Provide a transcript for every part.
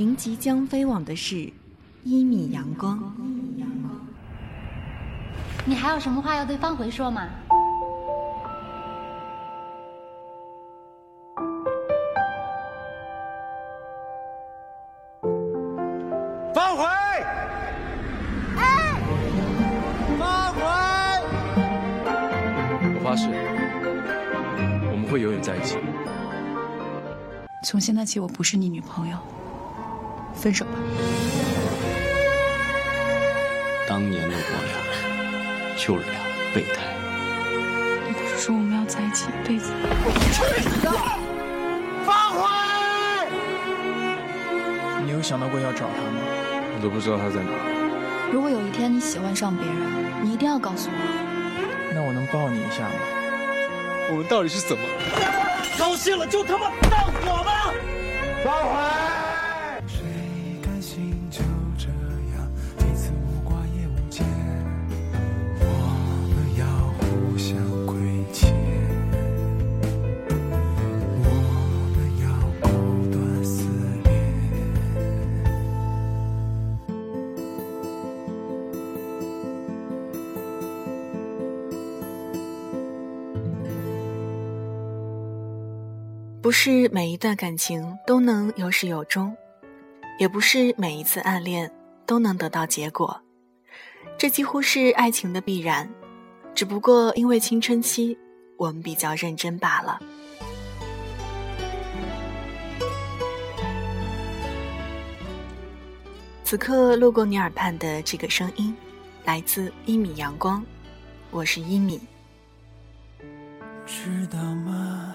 您即将飞往的是一米阳光。你还有什么话要对方回说吗？方回！方回！我发誓，我们会永远在一起。从现在起，我不是你女朋友，分手吧。当年的我俩就是俩备胎。你不是说我们要在一起一辈子吗？放回！你有想到过要找他吗？我都不知道他在哪。如果有一天你喜欢上别人，你一定要告诉我。那我能抱你一下吗？我们到底是怎么？高兴了就他妈放火吧！放回！每一段感情都能有始有终，也不是每一次暗恋都能得到结果，这几乎是爱情的必然。只不过因为青春期，我们比较认真罢了。此刻路过你耳畔的这个声音，来自一米阳光，我是一米。知道吗？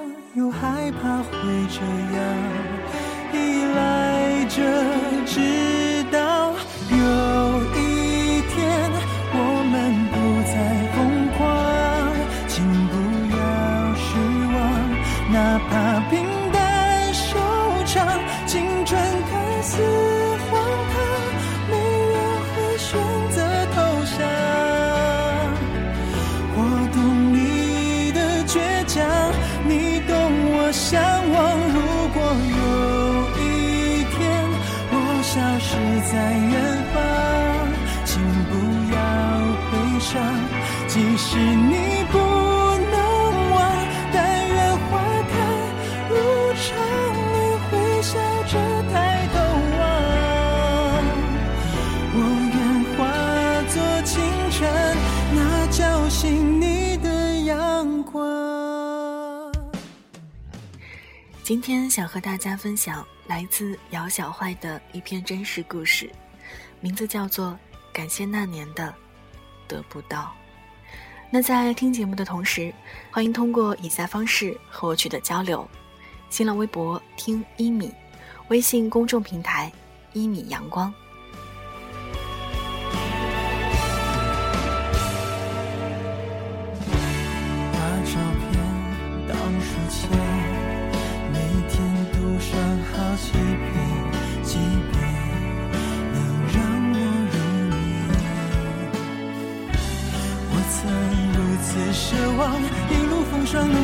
又害怕会这样依赖着，今天想和大家分享来自姚小坏的一篇真实故事，名字叫做《感谢那年的得不到》。那在听节目的同时，欢迎通过以下方式和我取得交流：新浪微博听一米，微信公众平台一米阳光。一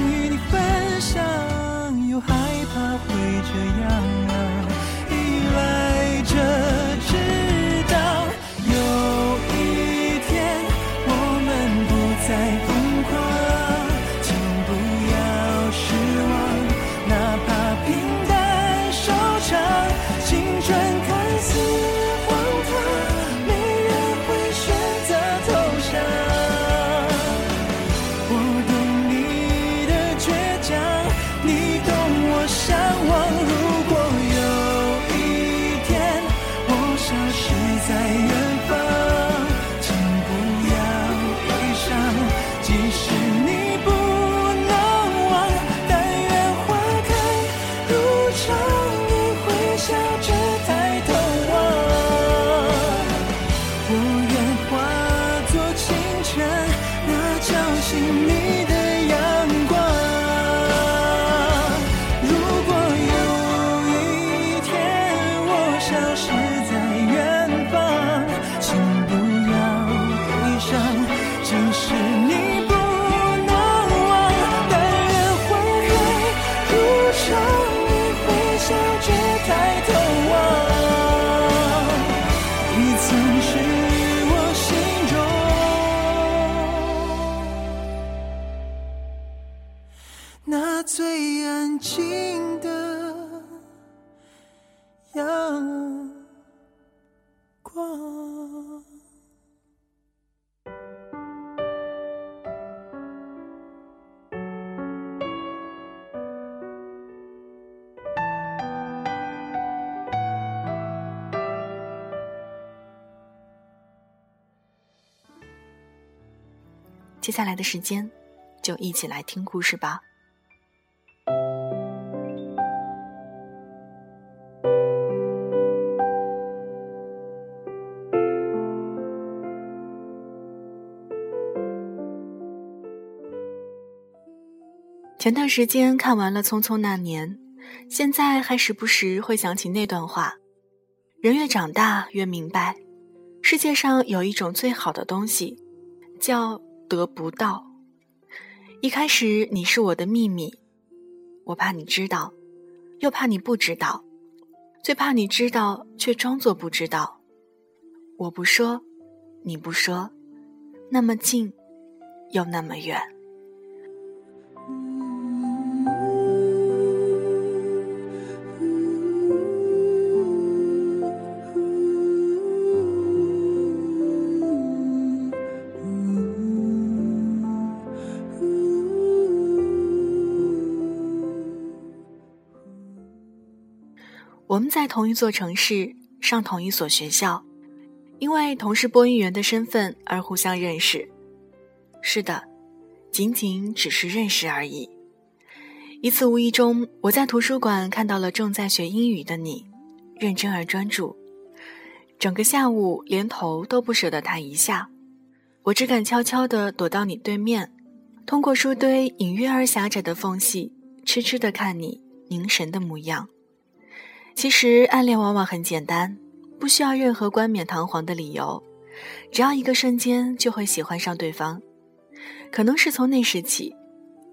接下来的时间，就一起来听故事吧。前段时间看完了《匆匆那年》，现在还时不时会想起那段话：人越长大越明白，世界上有一种最好的东西，叫……得不到。一开始你是我的秘密，我怕你知道，又怕你不知道，最怕你知道却装作不知道。我不说，你不说，那么近，又那么远。我们在同一座城市上同一所学校，因为同是播音员的身份而互相认识。是的，仅仅只是认识而已。一次无意中，我在图书馆看到了正在学英语的你，认真而专注，整个下午连头都不舍得抬一下。我只敢悄悄地躲到你对面，通过书堆隐约而狭窄的缝隙，痴痴地看你凝神的模样。其实暗恋往往很简单，不需要任何冠冕堂皇的理由，只要一个瞬间就会喜欢上对方。可能是从那时起，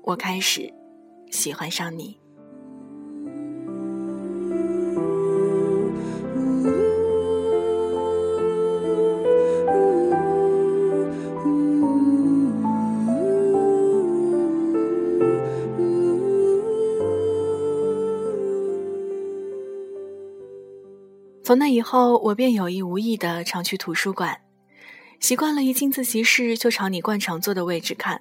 我开始喜欢上你。从那以后，我便有意无意的常去图书馆，习惯了一进自习室就朝你惯常坐的位置看。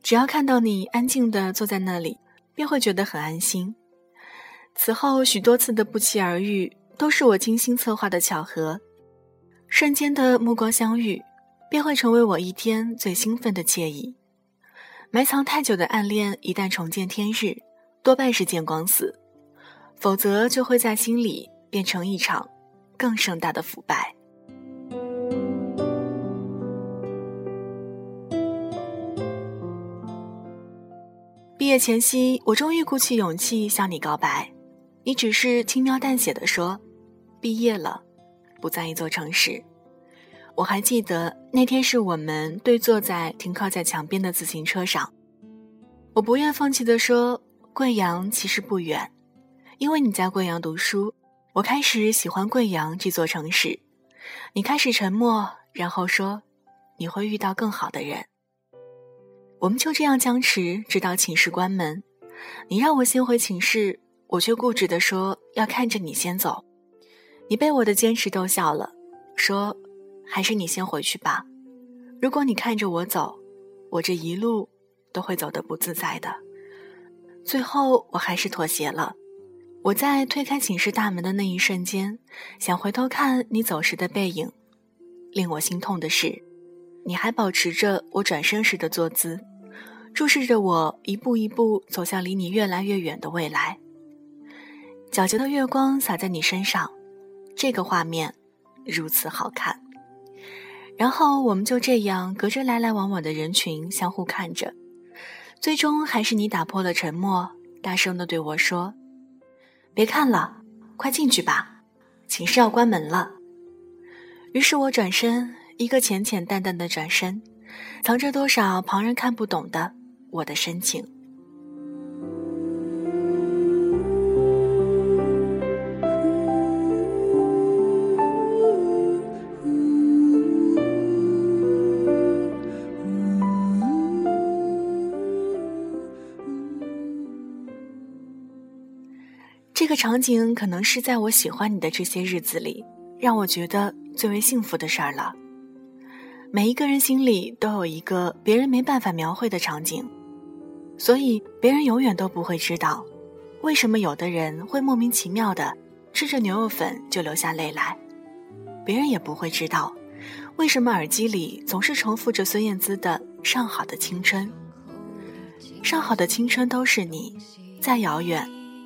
只要看到你安静的坐在那里，便会觉得很安心。此后许多次的不期而遇，都是我精心策划的巧合。瞬间的目光相遇，便会成为我一天最兴奋的惬意。埋藏太久的暗恋，一旦重见天日，多半是见光死，否则就会在心里。变成一场更盛大的腐败。毕业前夕，我终于鼓起勇气向你告白，你只是轻描淡写的说：“毕业了，不在一座城市。”我还记得那天是我们对坐在停靠在墙边的自行车上，我不愿放弃的说：“贵阳其实不远，因为你在贵阳读书。”我开始喜欢贵阳这座城市，你开始沉默，然后说：“你会遇到更好的人。”我们就这样僵持，直到寝室关门。你让我先回寝室，我却固执地说要看着你先走。你被我的坚持逗笑了，说：“还是你先回去吧。如果你看着我走，我这一路都会走得不自在的。”最后，我还是妥协了。我在推开寝室大门的那一瞬间，想回头看你走时的背影。令我心痛的是，你还保持着我转身时的坐姿，注视着我一步一步走向离你越来越远的未来。皎洁的月光洒在你身上，这个画面如此好看。然后我们就这样隔着来来往往的人群相互看着，最终还是你打破了沉默，大声地对我说。别看了，快进去吧，寝室要关门了。于是我转身，一个浅浅淡淡的转身，藏着多少旁人看不懂的我的深情。场景可能是在我喜欢你的这些日子里，让我觉得最为幸福的事儿了。每一个人心里都有一个别人没办法描绘的场景，所以别人永远都不会知道，为什么有的人会莫名其妙的吃着牛肉粉就流下泪来，别人也不会知道，为什么耳机里总是重复着孙燕姿的《上好的青春》。上好的青春都是你，再遥远，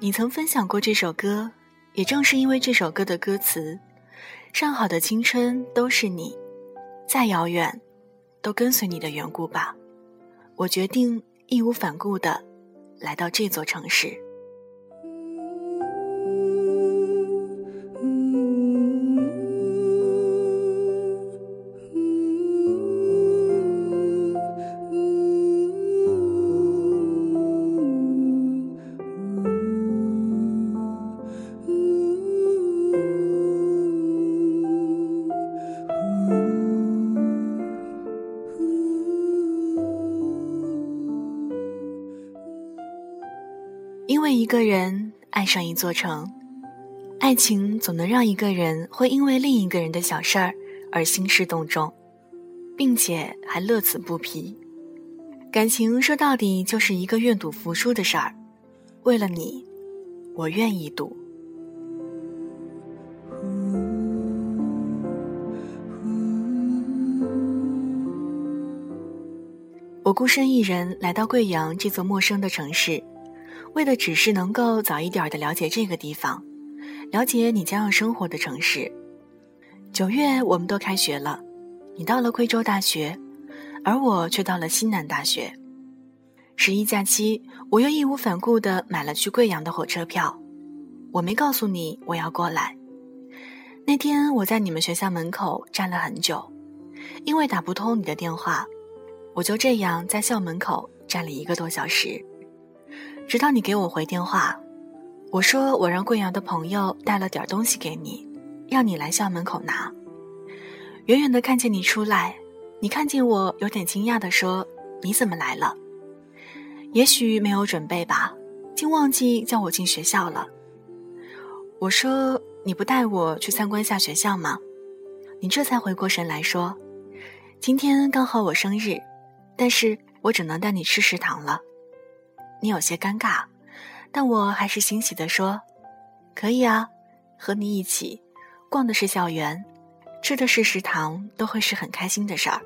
你曾分享过这首歌，也正是因为这首歌的歌词“上好的青春都是你，再遥远都跟随你的缘故吧”，我决定义无反顾的来到这座城市。上一座城，爱情总能让一个人会因为另一个人的小事儿而兴师动众，并且还乐此不疲。感情说到底就是一个愿赌服输的事儿。为了你，我愿意赌。我孤身一人来到贵阳这座陌生的城市。为的只是能够早一点的了解这个地方，了解你将要生活的城市。九月我们都开学了，你到了贵州大学，而我却到了西南大学。十一假期，我又义无反顾的买了去贵阳的火车票。我没告诉你我要过来。那天我在你们学校门口站了很久，因为打不通你的电话，我就这样在校门口站了一个多小时。直到你给我回电话，我说我让贵阳的朋友带了点东西给你，让你来校门口拿。远远的看见你出来，你看见我有点惊讶的说：“你怎么来了？”也许没有准备吧，竟忘记叫我进学校了。我说：“你不带我去参观下学校吗？”你这才回过神来说：“今天刚好我生日，但是我只能带你吃食堂了。”你有些尴尬，但我还是欣喜地说：“可以啊，和你一起逛的是校园，吃的是食堂，都会是很开心的事儿。”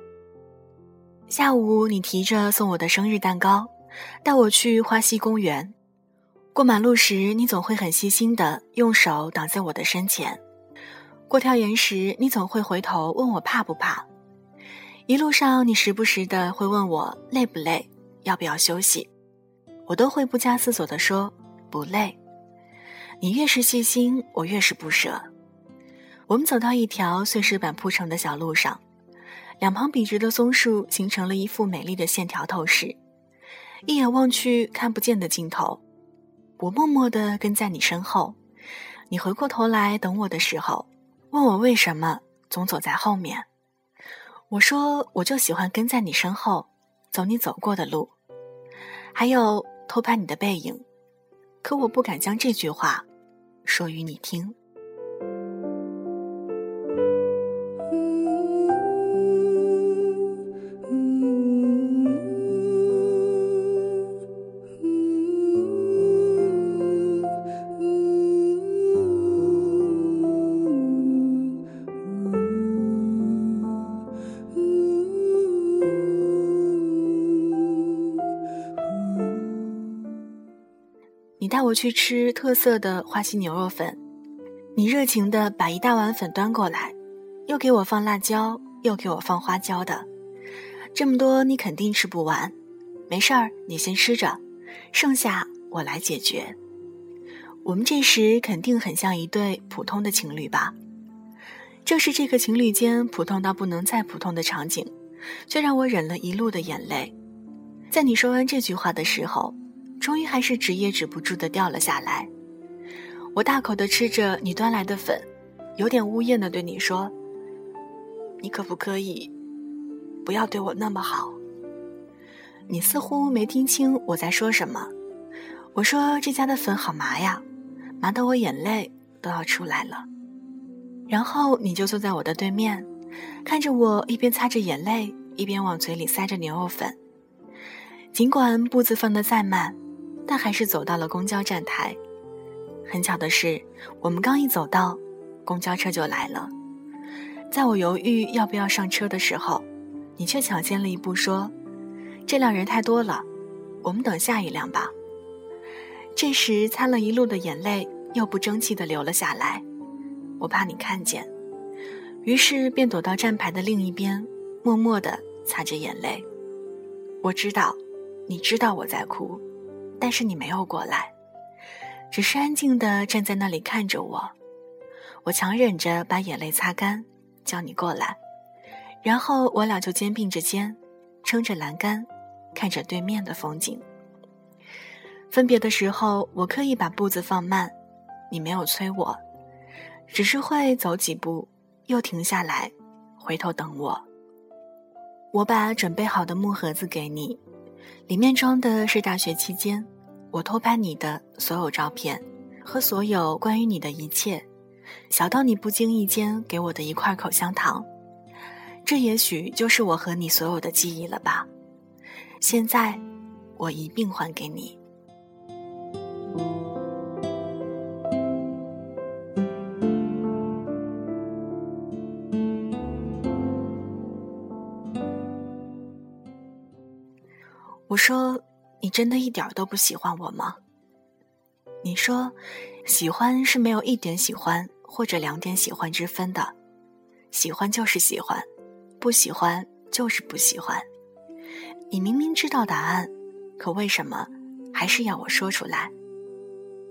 下午，你提着送我的生日蛋糕，带我去花溪公园。过马路时，你总会很细心的用手挡在我的身前；过跳岩时，你总会回头问我怕不怕。一路上，你时不时的会问我累不累，要不要休息，我都会不加思索的说不累。你越是细心，我越是不舍。我们走到一条碎石板铺成的小路上，两旁笔直的松树形成了一幅美丽的线条透视，一眼望去看不见的尽头。我默默地跟在你身后，你回过头来等我的时候，问我为什么总走在后面。我说我就喜欢跟在你身后，走你走过的路，还有偷拍你的背影。可我不敢将这句话说与你听。带我去吃特色的花溪牛肉粉，你热情的把一大碗粉端过来，又给我放辣椒，又给我放花椒的，这么多你肯定吃不完，没事儿，你先吃着，剩下我来解决。我们这时肯定很像一对普通的情侣吧？正是这个情侣间普通到不能再普通的场景，却让我忍了一路的眼泪。在你说完这句话的时候。终于还是止也止不住的掉了下来。我大口的吃着你端来的粉，有点呜咽的对你说：“你可不可以不要对我那么好？”你似乎没听清我在说什么。我说：“这家的粉好麻呀，麻得我眼泪都要出来了。”然后你就坐在我的对面，看着我一边擦着眼泪，一边往嘴里塞着牛肉粉。尽管步子放得再慢。但还是走到了公交站台。很巧的是，我们刚一走到，公交车就来了。在我犹豫要不要上车的时候，你却抢先了一步说：“这辆人太多了，我们等下一辆吧。”这时，擦了一路的眼泪又不争气的流了下来。我怕你看见，于是便躲到站牌的另一边，默默的擦着眼泪。我知道，你知道我在哭。但是你没有过来，只是安静的站在那里看着我。我强忍着把眼泪擦干，叫你过来，然后我俩就肩并着肩，撑着栏杆，看着对面的风景。分别的时候，我刻意把步子放慢，你没有催我，只是会走几步，又停下来，回头等我。我把准备好的木盒子给你，里面装的是大学期间。我偷拍你的所有照片，和所有关于你的一切，小到你不经意间给我的一块口香糖，这也许就是我和你所有的记忆了吧。现在，我一并还给你。真的一点都不喜欢我吗？你说，喜欢是没有一点喜欢或者两点喜欢之分的，喜欢就是喜欢，不喜欢就是不喜欢。你明明知道答案，可为什么还是要我说出来？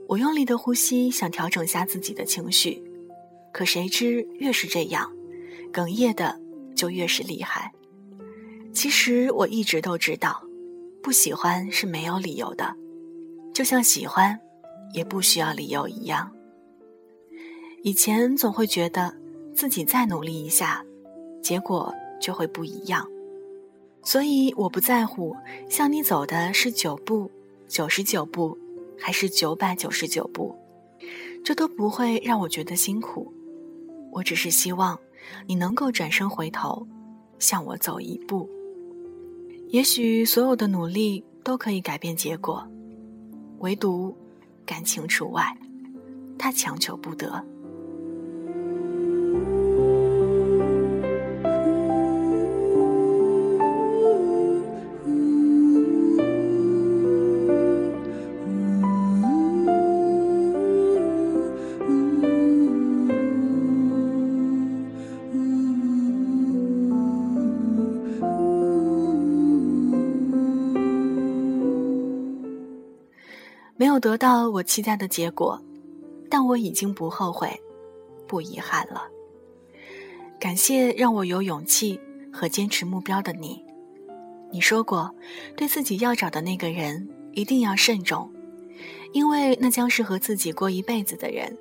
我用力的呼吸，想调整下自己的情绪，可谁知越是这样，哽咽的就越是厉害。其实我一直都知道。不喜欢是没有理由的，就像喜欢，也不需要理由一样。以前总会觉得自己再努力一下，结果就会不一样，所以我不在乎向你走的是九步、九十九步，还是九百九十九步，这都不会让我觉得辛苦。我只是希望你能够转身回头，向我走一步。也许所有的努力都可以改变结果，唯独感情除外，他强求不得。有得到我期待的结果，但我已经不后悔，不遗憾了。感谢让我有勇气和坚持目标的你。你说过，对自己要找的那个人一定要慎重，因为那将是和自己过一辈子的人。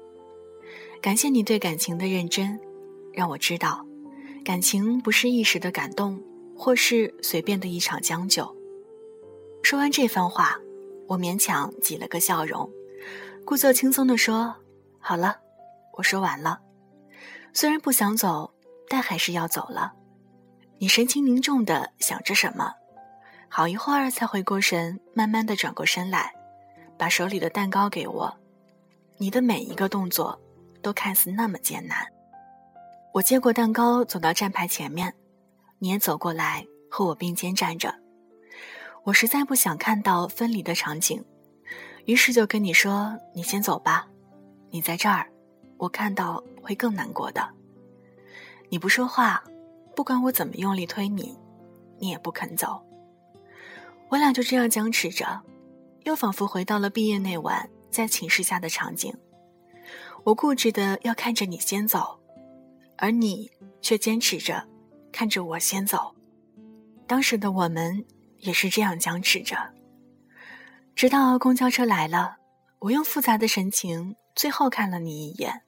感谢你对感情的认真，让我知道，感情不是一时的感动，或是随便的一场将就。说完这番话，我勉强挤了个笑容，故作轻松地说：“好了，我说完了。虽然不想走，但还是要走了。”你神情凝重的想着什么？好一会儿才回过神，慢慢的转过身来，把手里的蛋糕给我。你的每一个动作，都看似那么艰难。我接过蛋糕，走到站牌前面，你也走过来和我并肩站着。我实在不想看到分离的场景，于是就跟你说：“你先走吧，你在这儿，我看到会更难过的。”你不说话，不管我怎么用力推你，你也不肯走。我俩就这样僵持着，又仿佛回到了毕业那晚在寝室下的场景。我固执的要看着你先走，而你却坚持着看着我先走。当时的我们也是这样僵持着，直到公交车来了，我用复杂的神情最后看了你一眼，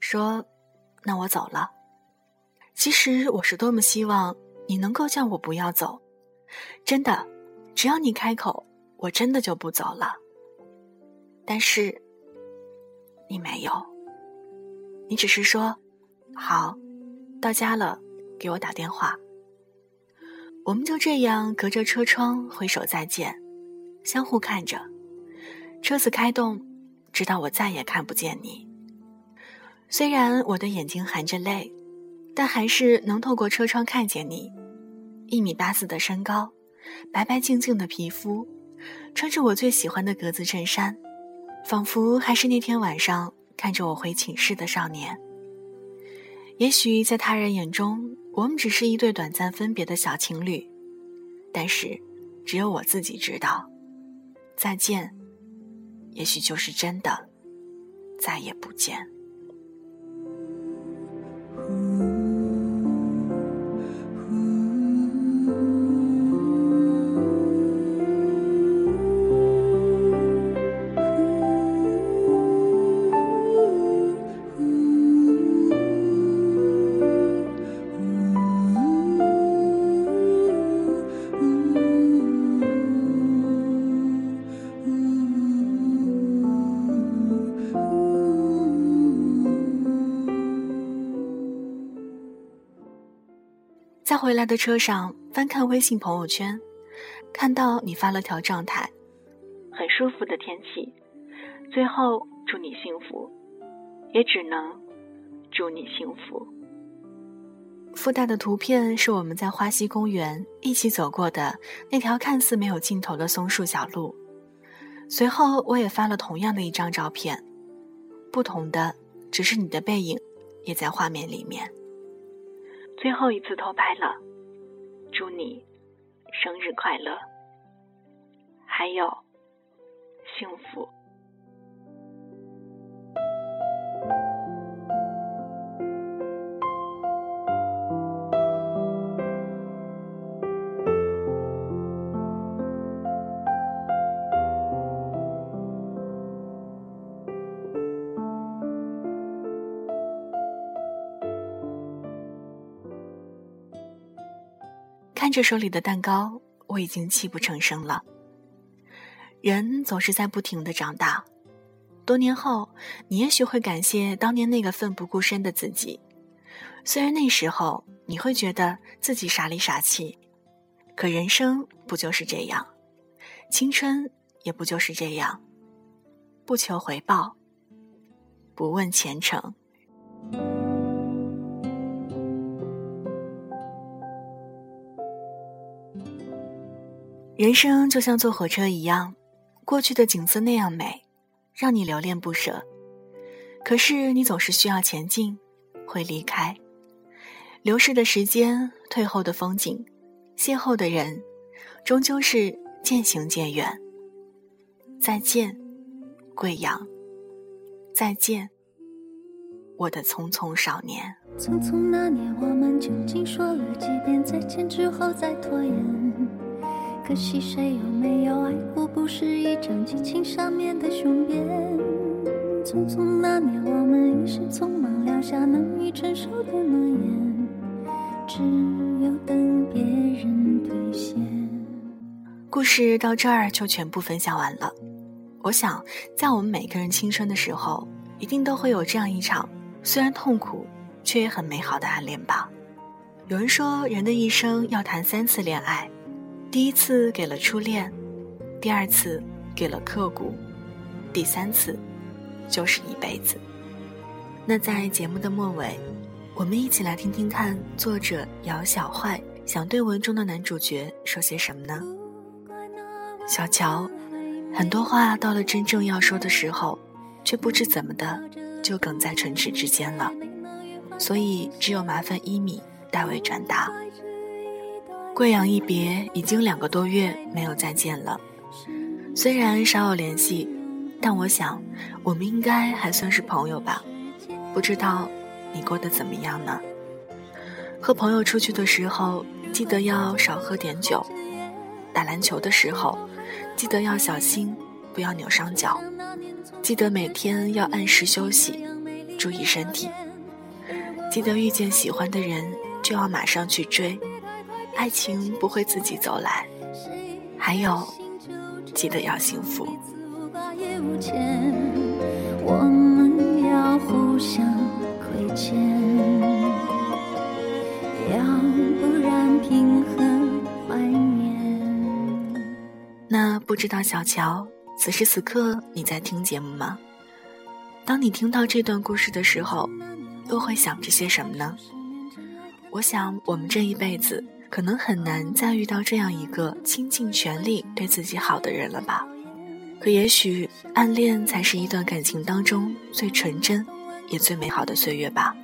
说：“那我走了。”其实我是多么希望你能够叫我不要走，真的。只要你开口，我真的就不走了。但是，你没有，你只是说：“好，到家了，给我打电话。”我们就这样隔着车窗挥手再见，相互看着，车子开动，直到我再也看不见你。虽然我的眼睛含着泪，但还是能透过车窗看见你，一米八四的身高。白白净净的皮肤，穿着我最喜欢的格子衬衫，仿佛还是那天晚上看着我回寝室的少年。也许在他人眼中，我们只是一对短暂分别的小情侣，但是，只有我自己知道，再见，也许就是真的，再也不见。来的车上翻看微信朋友圈，看到你发了条状态，很舒服的天气。最后祝你幸福，也只能祝你幸福。附带的图片是我们在花溪公园一起走过的那条看似没有尽头的松树小路。随后我也发了同样的一张照片，不同的只是你的背影也在画面里面。最后一次偷拍了，祝你生日快乐，还有幸福。看着手里的蛋糕，我已经泣不成声了。人总是在不停的长大，多年后，你也许会感谢当年那个奋不顾身的自己。虽然那时候你会觉得自己傻里傻气，可人生不就是这样？青春也不就是这样？不求回报，不问前程。人生就像坐火车一样，过去的景色那样美，让你留恋不舍。可是你总是需要前进，会离开。流逝的时间，退后的风景，邂逅的人，终究是渐行渐远。再见，贵阳，再见，我的匆匆少年。匆匆那年，我们究竟说了几遍再见之后再拖延？可惜谁有没有爱过？不是一张激情上面的雄辩。匆匆那年，我们一时匆忙撂下难以承受的诺言，只有等别人兑现。故事到这儿就全部分享完了。我想，在我们每个人青春的时候，一定都会有这样一场虽然痛苦，却也很美好的暗恋吧。有人说，人的一生要谈三次恋爱，第一次给了初恋，第二次给了刻骨，第三次就是一辈子。那在节目的末尾，我们一起来听听看作者姚小坏想对文中的男主角说些什么呢？小乔。很多话到了真正要说的时候，却不知怎么的就哽在唇齿之间了，所以只有麻烦伊米代为转达。贵阳一别已经两个多月没有再见了，虽然少有联系，但我想我们应该还算是朋友吧。不知道你过得怎么样呢？和朋友出去的时候，记得要少喝点酒；打篮球的时候。记得要小心，不要扭伤脚。记得每天要按时休息，注意身体。记得遇见喜欢的人就要马上去追，爱情不会自己走来。还有，记得要幸福。我们要互相亏欠，要不然凭何？那不知道小乔，此时此刻你在听节目吗？当你听到这段故事的时候，又会想着些什么呢？我想，我们这一辈子可能很难再遇到这样一个倾尽全力对自己好的人了吧？可也许，暗恋才是一段感情当中最纯真，也最美好的岁月吧。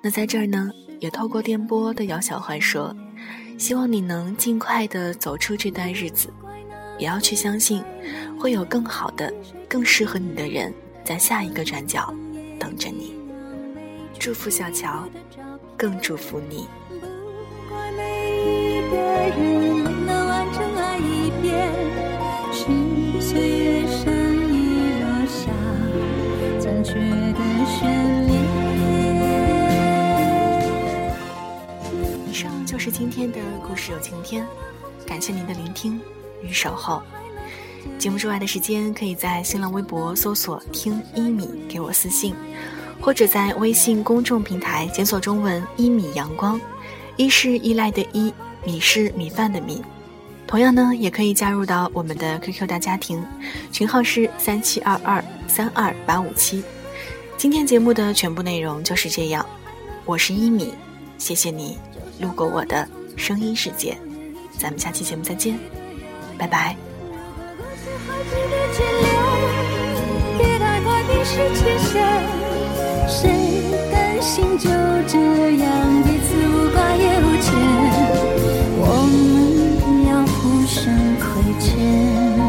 那在这儿呢，也透过电波对姚小坏说，希望你能尽快的走出这段日子。也要去相信，会有更好的、更适合你的人在下一个转角等着你。祝福小乔，更祝福你。以上就是今天的故事有晴天，感谢您的聆听。与守候。节目之外的时间，可以在新浪微博搜索“听一米”给我私信，或者在微信公众平台检索中文“一米阳光”，一是依赖的依，米是米饭的米。同样呢，也可以加入到我们的 QQ 大家庭，群号是三七二二三二八五七。今天节目的全部内容就是这样，我是一米，谢谢你路过我的声音世界，咱们下期节目再见。拜拜。谁甘心就这样彼此无挂也无牵？向亏欠